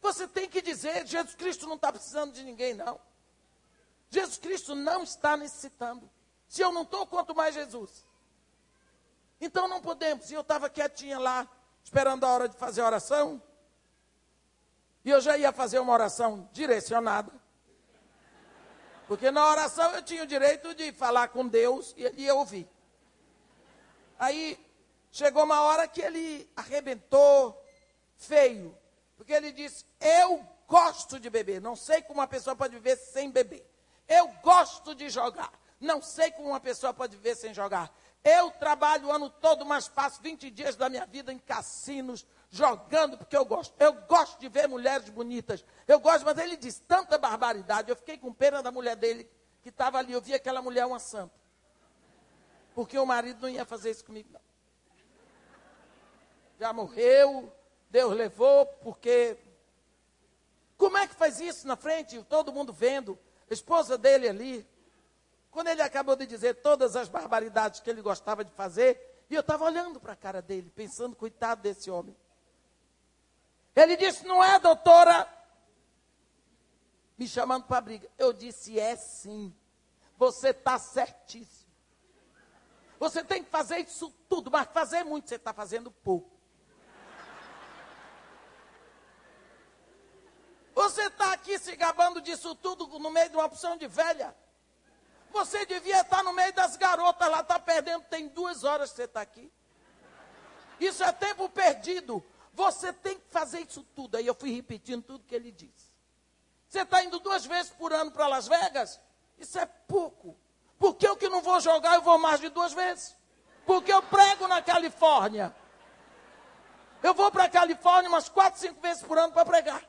Você tem que dizer, Jesus Cristo não está precisando de ninguém, não. Jesus Cristo não está necessitando. Se eu não estou, quanto mais Jesus. Então não podemos. E eu estava quietinha lá, esperando a hora de fazer a oração. E eu já ia fazer uma oração direcionada. Porque na oração eu tinha o direito de falar com Deus e ele ia ouvir. Aí chegou uma hora que ele arrebentou feio. Porque ele disse: Eu gosto de beber. Não sei como uma pessoa pode viver sem beber. Eu gosto de jogar. Não sei como uma pessoa pode viver sem jogar. Eu trabalho o ano todo, mas passo 20 dias da minha vida em cassinos, jogando, porque eu gosto. Eu gosto de ver mulheres bonitas. Eu gosto, mas ele diz tanta barbaridade. Eu fiquei com pena da mulher dele, que estava ali. Eu vi aquela mulher uma santa. Porque o marido não ia fazer isso comigo, não. Já morreu, Deus levou, porque. Como é que faz isso na frente? Todo mundo vendo. A esposa dele ali, quando ele acabou de dizer todas as barbaridades que ele gostava de fazer, e eu estava olhando para a cara dele, pensando, coitado desse homem. Ele disse: Não é, doutora? Me chamando para briga. Eu disse: É sim. Você está certíssimo. Você tem que fazer isso tudo, mas fazer muito, você está fazendo pouco. Você está aqui se gabando disso tudo no meio de uma opção de velha. Você devia estar no meio das garotas lá, está perdendo, tem duas horas que você está aqui. Isso é tempo perdido. Você tem que fazer isso tudo. Aí eu fui repetindo tudo que ele disse. Você está indo duas vezes por ano para Las Vegas? Isso é pouco. Porque eu que não vou jogar, eu vou mais de duas vezes. Porque eu prego na Califórnia. Eu vou para a Califórnia umas quatro, cinco vezes por ano para pregar.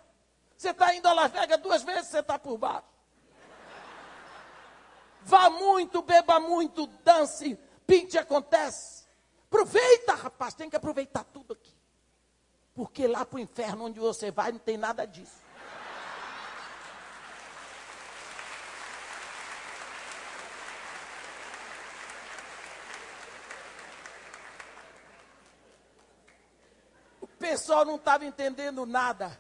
Você está indo a Las Vegas duas vezes, você está por baixo. Vá muito, beba muito, dance, pinte acontece. Aproveita, rapaz, tem que aproveitar tudo. Porque lá para o inferno onde você vai não tem nada disso. O pessoal não estava entendendo nada.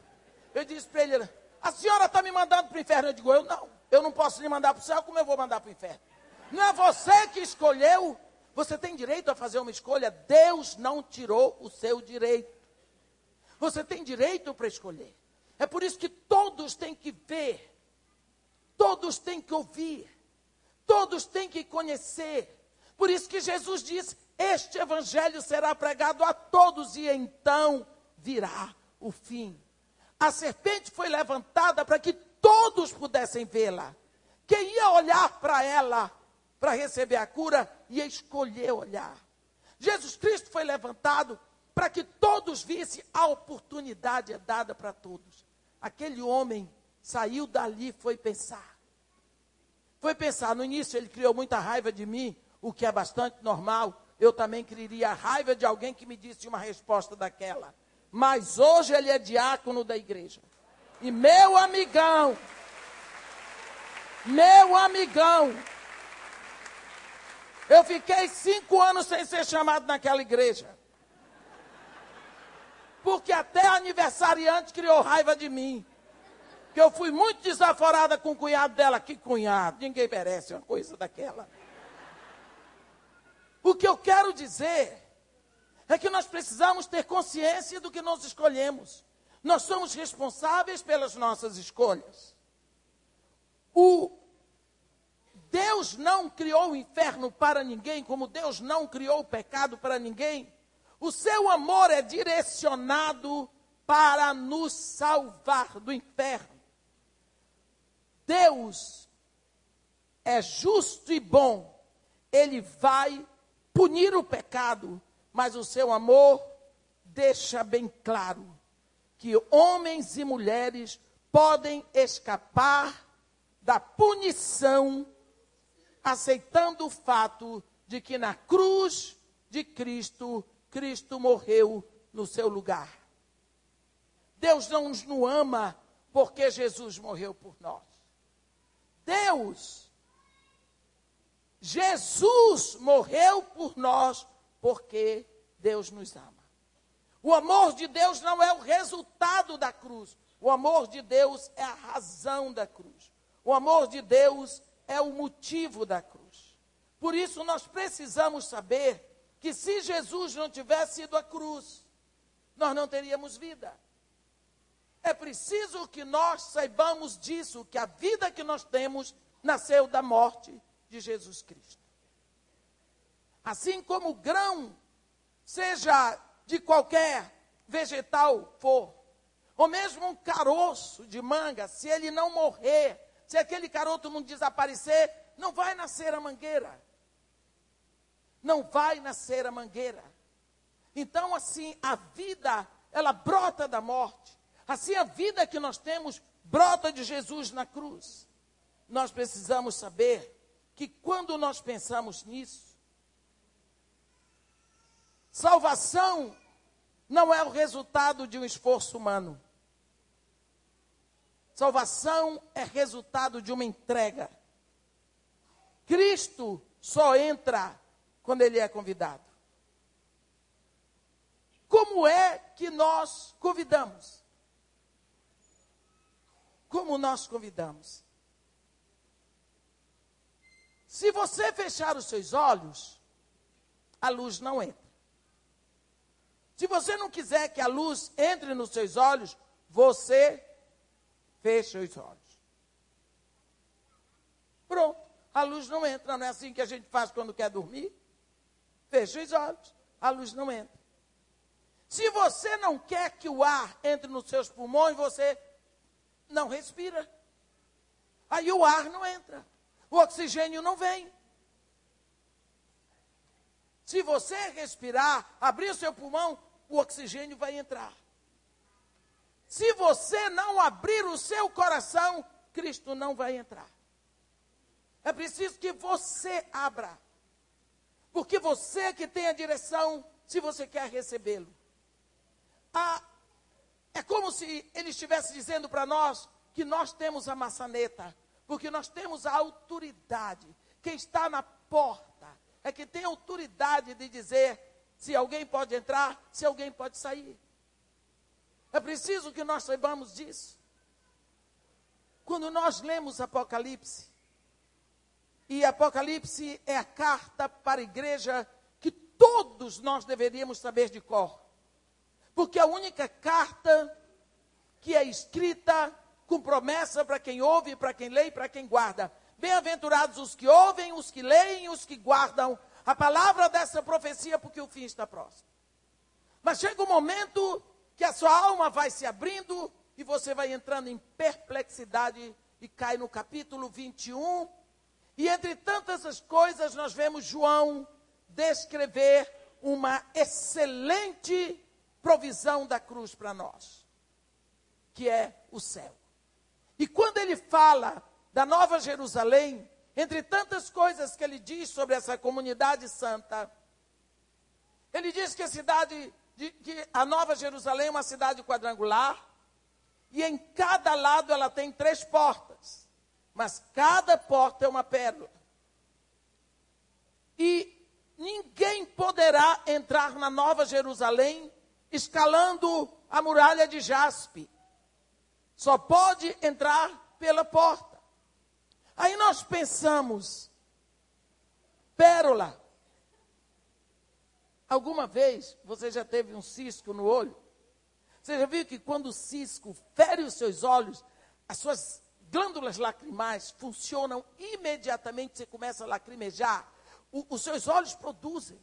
Eu disse para ele: a senhora está me mandando para o inferno? Eu digo: eu não. Eu não posso lhe mandar para o céu, como eu vou mandar para o inferno? Não é você que escolheu. Você tem direito a fazer uma escolha. Deus não tirou o seu direito. Você tem direito para escolher. É por isso que todos têm que ver, todos têm que ouvir, todos têm que conhecer. Por isso que Jesus diz: Este evangelho será pregado a todos e então virá o fim. A serpente foi levantada para que todos pudessem vê-la. Quem ia olhar para ela para receber a cura, ia escolher olhar. Jesus Cristo foi levantado para que todos vissem a oportunidade é dada para todos. Aquele homem saiu dali, foi pensar. Foi pensar, no início ele criou muita raiva de mim, o que é bastante normal. Eu também criaria raiva de alguém que me disse uma resposta daquela. Mas hoje ele é diácono da igreja. E meu amigão, meu amigão, eu fiquei cinco anos sem ser chamado naquela igreja. Porque até aniversariante criou raiva de mim. Que eu fui muito desaforada com o cunhado dela. Que cunhado? Ninguém merece uma coisa daquela. O que eu quero dizer é que nós precisamos ter consciência do que nós escolhemos. Nós somos responsáveis pelas nossas escolhas. O Deus não criou o inferno para ninguém, como Deus não criou o pecado para ninguém. O seu amor é direcionado para nos salvar do inferno. Deus é justo e bom. Ele vai punir o pecado, mas o seu amor deixa bem claro que homens e mulheres podem escapar da punição aceitando o fato de que na cruz de Cristo, Cristo morreu no seu lugar. Deus não nos ama porque Jesus morreu por nós. Deus, Jesus morreu por nós porque Deus nos ama. O amor de Deus não é o resultado da cruz. O amor de Deus é a razão da cruz. O amor de Deus é o motivo da cruz. Por isso nós precisamos saber que se Jesus não tivesse ido à cruz, nós não teríamos vida. É preciso que nós saibamos disso, que a vida que nós temos nasceu da morte de Jesus Cristo. Assim como o grão, seja de qualquer vegetal for, ou mesmo um caroço de manga, se ele não morrer, se aquele caroto não desaparecer, não vai nascer a mangueira. Não vai nascer a mangueira. Então, assim, a vida, ela brota da morte. Assim, a vida que nós temos brota de Jesus na cruz. Nós precisamos saber que quando nós pensamos nisso, salvação não é o resultado de um esforço humano. Salvação é resultado de uma entrega. Cristo só entra quando ele é convidado. Como é que nós convidamos? Como nós convidamos? Se você fechar os seus olhos, a luz não entra. Se você não quiser que a luz entre nos seus olhos, você Fecha os olhos. Pronto. A luz não entra. Não é assim que a gente faz quando quer dormir? Fecha os olhos. A luz não entra. Se você não quer que o ar entre nos seus pulmões, você não respira. Aí o ar não entra. O oxigênio não vem. Se você respirar, abrir o seu pulmão, o oxigênio vai entrar. Se você não abrir o seu coração, Cristo não vai entrar. É preciso que você abra. Porque você que tem a direção, se você quer recebê-lo. Ah, é como se ele estivesse dizendo para nós que nós temos a maçaneta, porque nós temos a autoridade. Quem está na porta é que tem autoridade de dizer se alguém pode entrar, se alguém pode sair. É preciso que nós saibamos disso. Quando nós lemos Apocalipse, e Apocalipse é a carta para a igreja que todos nós deveríamos saber de cor. Porque é a única carta que é escrita com promessa para quem ouve, para quem lê e para quem guarda. Bem-aventurados os que ouvem, os que leem, os que guardam a palavra dessa profecia, porque o fim está próximo. Mas chega um momento que a sua alma vai se abrindo e você vai entrando em perplexidade e cai no capítulo 21 E entre tantas as coisas, nós vemos João descrever uma excelente provisão da cruz para nós, que é o céu. E quando ele fala da Nova Jerusalém, entre tantas coisas que ele diz sobre essa comunidade santa, ele diz que a cidade, de, que a Nova Jerusalém é uma cidade quadrangular, e em cada lado ela tem três portas mas cada porta é uma pérola. E ninguém poderá entrar na Nova Jerusalém escalando a muralha de jaspe. Só pode entrar pela porta. Aí nós pensamos, pérola. Alguma vez você já teve um cisco no olho? Você já viu que quando o cisco fere os seus olhos, as suas glândulas lacrimais funcionam imediatamente, você começa a lacrimejar, o, os seus olhos produzem.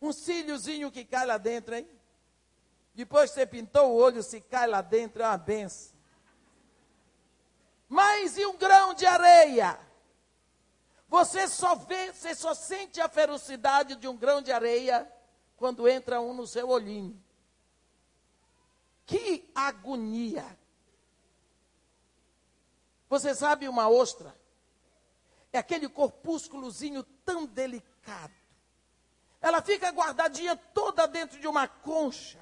Um cíliozinho que cai lá dentro, hein? Depois você pintou o olho, se cai lá dentro, é uma benção. Mas e um grão de areia? Você só vê, você só sente a ferocidade de um grão de areia quando entra um no seu olhinho. Que agonia! Você sabe uma ostra? É aquele corpúsculozinho tão delicado. Ela fica guardadinha toda dentro de uma concha.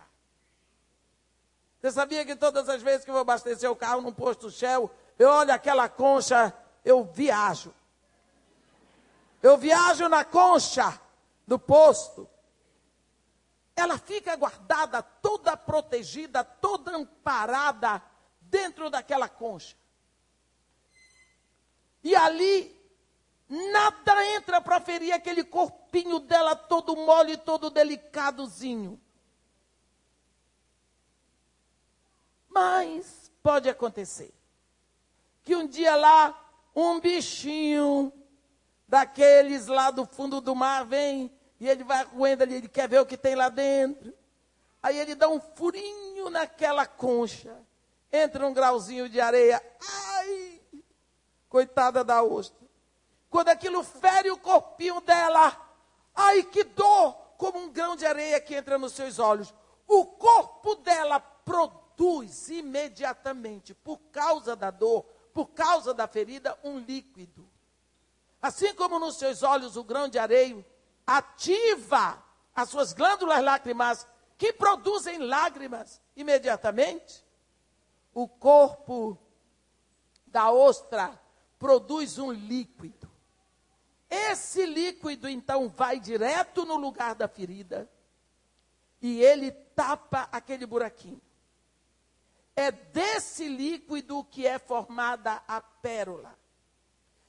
Você sabia que todas as vezes que eu vou abastecer o carro num posto Shell, eu olho aquela concha, eu viajo. Eu viajo na concha do posto. Ela fica guardada, toda protegida, toda amparada dentro daquela concha. E ali, nada entra para ferir aquele corpinho dela todo mole, todo delicadozinho. Mas pode acontecer que um dia lá, um bichinho daqueles lá do fundo do mar vem e ele vai roendo ali, ele quer ver o que tem lá dentro. Aí ele dá um furinho naquela concha, entra um grauzinho de areia. Ai! Coitada da ostra. Quando aquilo fere o corpinho dela, ai que dor, como um grão de areia que entra nos seus olhos. O corpo dela produz imediatamente, por causa da dor, por causa da ferida, um líquido. Assim como nos seus olhos o grão de areia ativa as suas glândulas lacrimais, que produzem lágrimas imediatamente, o corpo da ostra produz um líquido. Esse líquido então vai direto no lugar da ferida e ele tapa aquele buraquinho. É desse líquido que é formada a pérola.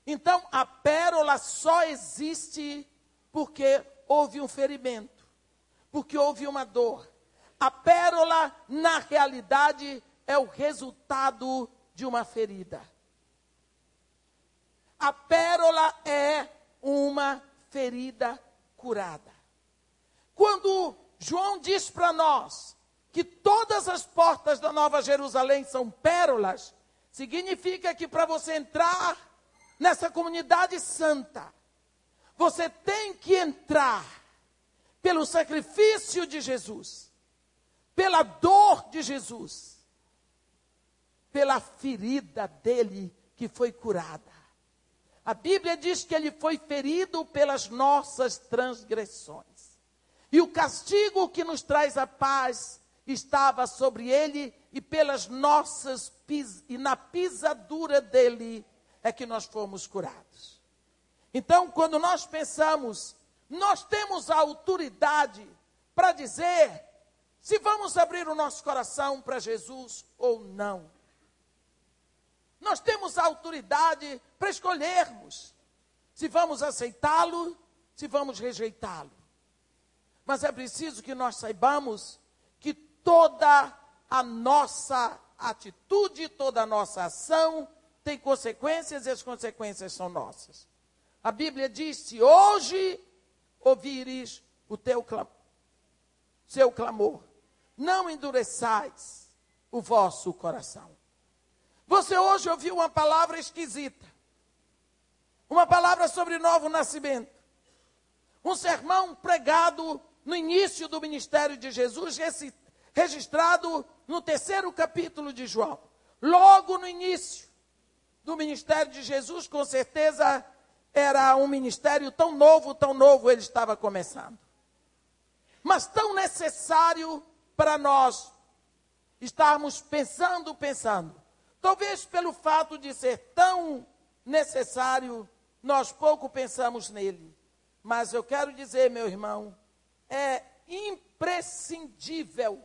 Então a pérola só existe porque houve um ferimento, porque houve uma dor. A pérola, na realidade, é o resultado de uma ferida. A pérola é uma ferida curada. Quando João diz para nós que todas as portas da Nova Jerusalém são pérolas, significa que para você entrar nessa comunidade santa, você tem que entrar pelo sacrifício de Jesus, pela dor de Jesus, pela ferida dele que foi curada. A Bíblia diz que ele foi ferido pelas nossas transgressões. E o castigo que nos traz a paz estava sobre ele e pelas nossas e na pisadura dele é que nós fomos curados. Então, quando nós pensamos, nós temos a autoridade para dizer se vamos abrir o nosso coração para Jesus ou não. Nós temos a autoridade para escolhermos se vamos aceitá-lo, se vamos rejeitá-lo. Mas é preciso que nós saibamos que toda a nossa atitude, toda a nossa ação tem consequências e as consequências são nossas. A Bíblia diz: se hoje ouvires o teu clamor, seu clamor, não endureçais o vosso coração. Você hoje ouviu uma palavra esquisita. Uma palavra sobre novo nascimento. Um sermão pregado no início do ministério de Jesus, registrado no terceiro capítulo de João. Logo no início do ministério de Jesus, com certeza era um ministério tão novo, tão novo ele estava começando. Mas tão necessário para nós estarmos pensando, pensando. Talvez pelo fato de ser tão necessário, nós pouco pensamos nele. Mas eu quero dizer, meu irmão, é imprescindível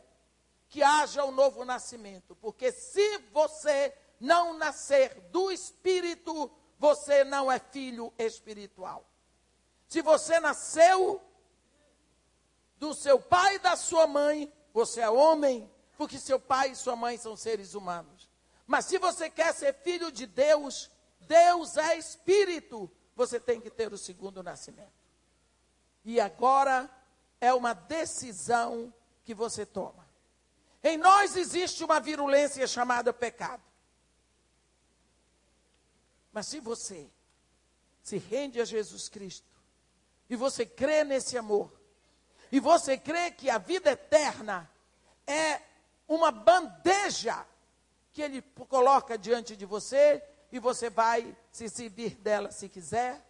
que haja um novo nascimento, porque se você não nascer do Espírito, você não é filho espiritual. Se você nasceu do seu pai e da sua mãe, você é homem, porque seu pai e sua mãe são seres humanos. Mas se você quer ser filho de Deus, Deus é espírito, você tem que ter o segundo nascimento. E agora é uma decisão que você toma. Em nós existe uma virulência chamada pecado. Mas se você se rende a Jesus Cristo, e você crê nesse amor, e você crê que a vida eterna é uma bandeja que Ele coloca diante de você, e você vai se servir dela se quiser,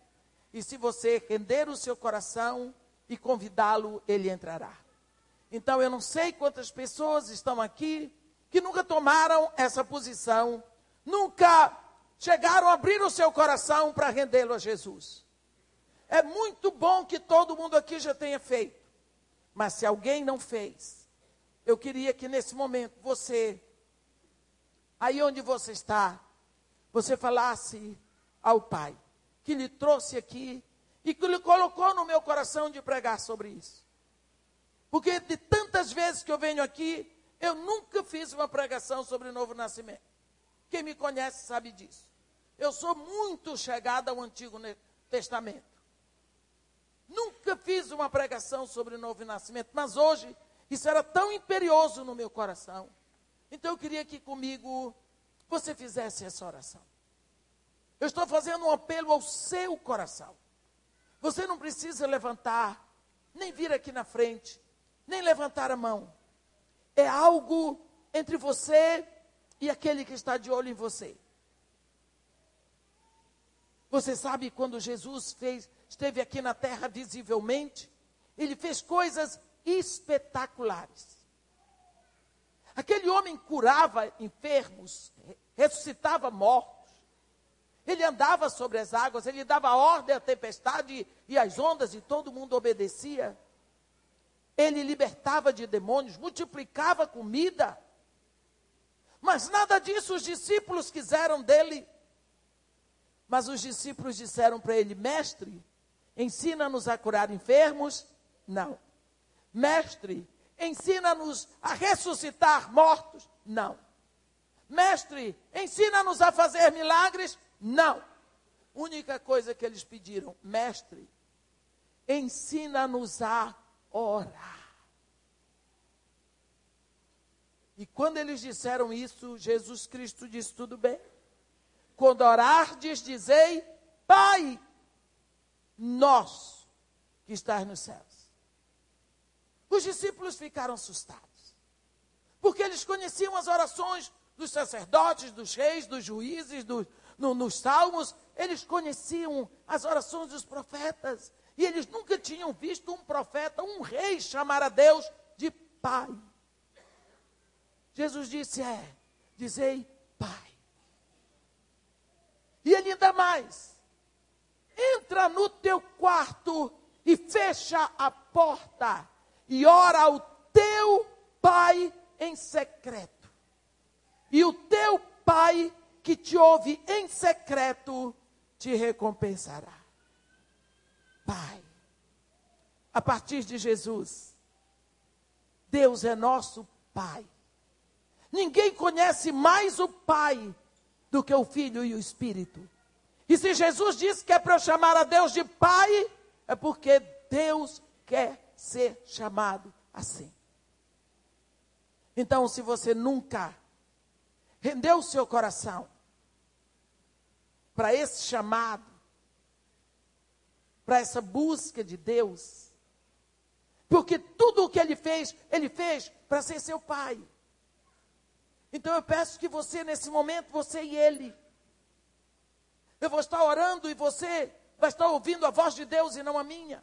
e se você render o seu coração e convidá-lo, Ele entrará. Então eu não sei quantas pessoas estão aqui que nunca tomaram essa posição, nunca chegaram a abrir o seu coração para rendê-lo a Jesus. É muito bom que todo mundo aqui já tenha feito, mas se alguém não fez, eu queria que nesse momento você, aí onde você está, você falasse ao Pai, que lhe trouxe aqui e que lhe colocou no meu coração de pregar sobre isso. Porque de tantas vezes que eu venho aqui, eu nunca fiz uma pregação sobre o novo nascimento. Quem me conhece sabe disso. Eu sou muito chegada ao Antigo Testamento. Nunca fiz uma pregação sobre o novo nascimento, mas hoje isso era tão imperioso no meu coração. Então eu queria que comigo você fizesse essa oração. Eu estou fazendo um apelo ao seu coração. Você não precisa levantar, nem vir aqui na frente nem levantar a mão. É algo entre você e aquele que está de olho em você. Você sabe quando Jesus fez, esteve aqui na terra visivelmente, ele fez coisas espetaculares. Aquele homem curava enfermos, ressuscitava mortos. Ele andava sobre as águas, ele dava ordem à tempestade e às ondas e todo mundo obedecia. Ele libertava de demônios, multiplicava comida. Mas nada disso os discípulos quiseram dele. Mas os discípulos disseram para ele: Mestre, ensina-nos a curar enfermos? Não. Mestre, ensina-nos a ressuscitar mortos? Não. Mestre, ensina-nos a fazer milagres? Não. Única coisa que eles pediram, mestre, ensina-nos a orar. E quando eles disseram isso, Jesus Cristo disse: tudo bem. Quando orardes, dizei, Pai, nós que estás nos céus. Os discípulos ficaram assustados, porque eles conheciam as orações dos sacerdotes, dos reis, dos juízes, do, no, nos salmos, eles conheciam as orações dos profetas, e eles nunca tinham visto um profeta, um rei, chamar a Deus de Pai. Jesus disse: É, dizei Pai. E ele ainda mais: entra no teu quarto e fecha a porta e ora ao teu Pai em secreto. E o teu Pai que te ouve em secreto te recompensará. Pai. A partir de Jesus, Deus é nosso Pai. Ninguém conhece mais o Pai do que o Filho e o Espírito. E se Jesus disse que é para chamar a Deus de Pai, é porque Deus quer ser chamado assim. Então, se você nunca rendeu o seu coração para esse chamado, para essa busca de Deus. Porque tudo o que ele fez, ele fez para ser seu pai. Então eu peço que você, nesse momento, você e ele, eu vou estar orando e você vai estar ouvindo a voz de Deus e não a minha.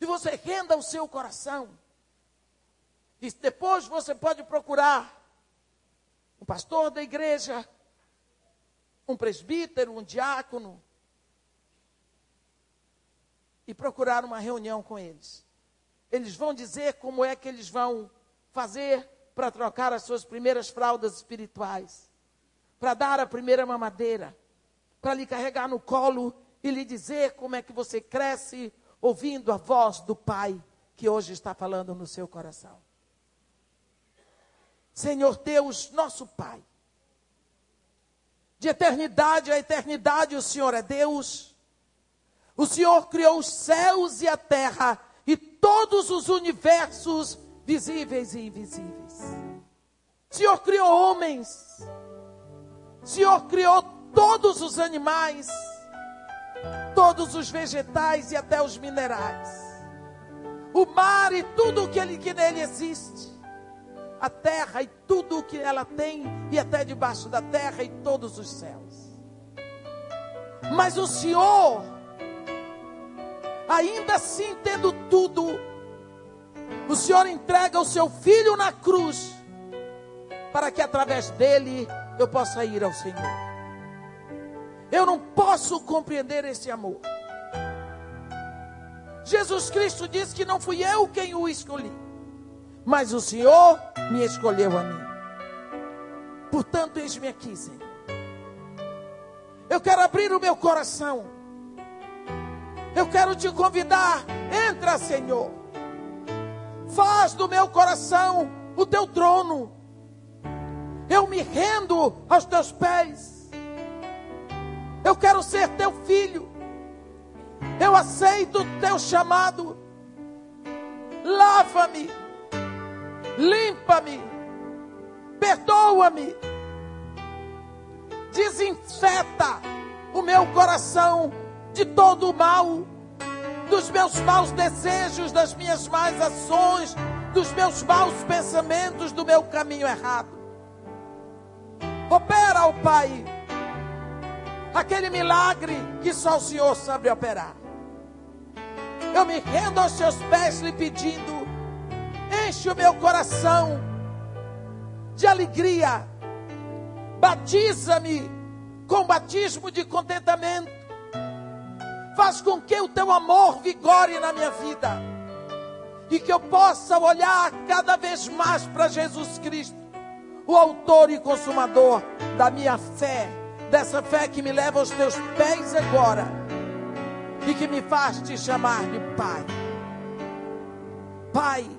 E você renda o seu coração. E depois você pode procurar um pastor da igreja, um presbítero, um diácono, e procurar uma reunião com eles. Eles vão dizer como é que eles vão fazer para trocar as suas primeiras fraldas espirituais, para dar a primeira mamadeira, para lhe carregar no colo e lhe dizer como é que você cresce ouvindo a voz do Pai que hoje está falando no seu coração. Senhor Deus, nosso Pai, de eternidade a eternidade o Senhor é Deus. O Senhor criou os céus e a terra e todos os universos visíveis e invisíveis. O Senhor criou homens. O Senhor criou todos os animais, todos os vegetais e até os minerais. O mar e tudo o que, ele, que nele existe. A terra e tudo o que ela tem, e até debaixo da terra e todos os céus. Mas o Senhor, ainda assim tendo tudo, o Senhor entrega o seu filho na cruz, para que através dele eu possa ir ao Senhor. Eu não posso compreender esse amor. Jesus Cristo disse que não fui eu quem o escolhi, mas o Senhor me escolheu a mim. Portanto, eis-me aqui, Senhor. Eu quero abrir o meu coração. Eu quero te convidar. Entra, Senhor. Faz do meu coração o teu trono. Eu me rendo aos teus pés. Eu quero ser teu filho. Eu aceito o teu chamado. Lava-me. Limpa-me. Perdoa-me. Desinfeta o meu coração de todo o mal, dos meus maus desejos, das minhas más ações, dos meus maus pensamentos, do meu caminho errado. Opera, ó Pai aquele milagre que só o Senhor sabe operar. Eu me rendo aos seus pés lhe pedindo, enche o meu coração de alegria, batiza-me com batismo de contentamento, faz com que o teu amor vigore na minha vida. E que eu possa olhar cada vez mais para Jesus Cristo, o autor e consumador da minha fé dessa fé que me leva aos teus pés agora e que me faz te chamar de Pai. Pai,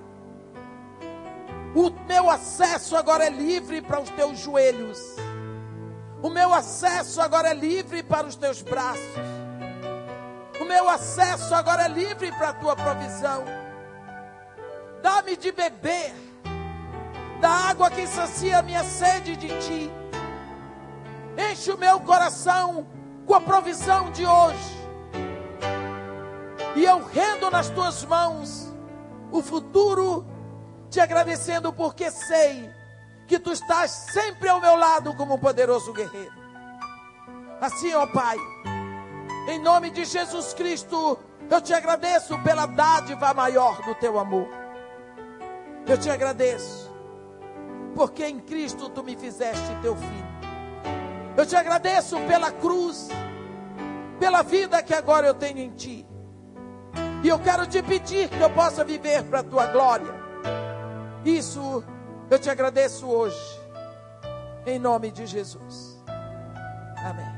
o meu acesso agora é livre para os teus joelhos. O meu acesso agora é livre para os teus braços. O meu acesso agora é livre para a tua provisão. Dá-me de beber da água que sacia a minha sede de ti. Enche o meu coração com a provisão de hoje. E eu rendo nas tuas mãos o futuro, te agradecendo porque sei que tu estás sempre ao meu lado como um poderoso guerreiro. Assim, ó Pai, em nome de Jesus Cristo, eu te agradeço pela dádiva maior do teu amor. Eu te agradeço, porque em Cristo tu me fizeste teu filho. Eu te agradeço pela cruz, pela vida que agora eu tenho em ti. E eu quero te pedir que eu possa viver para a tua glória. Isso eu te agradeço hoje, em nome de Jesus. Amém.